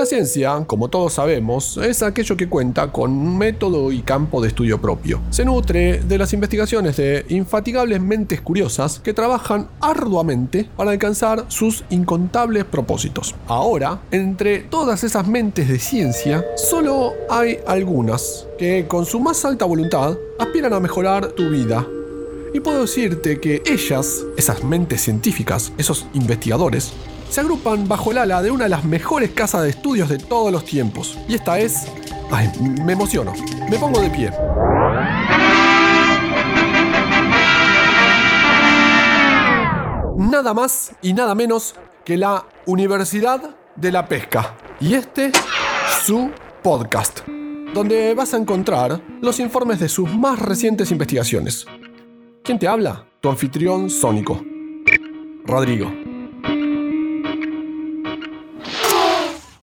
La ciencia, como todos sabemos, es aquello que cuenta con un método y campo de estudio propio. Se nutre de las investigaciones de infatigables mentes curiosas que trabajan arduamente para alcanzar sus incontables propósitos. Ahora, entre todas esas mentes de ciencia, solo hay algunas que con su más alta voluntad aspiran a mejorar tu vida y puedo decirte que ellas, esas mentes científicas, esos investigadores, se agrupan bajo el ala de una de las mejores casas de estudios de todos los tiempos. Y esta es... Ay, me emociono. Me pongo de pie. Nada más y nada menos que la Universidad de la Pesca. Y este, su podcast, donde vas a encontrar los informes de sus más recientes investigaciones. ¿Quién te habla? Tu anfitrión sónico. Rodrigo.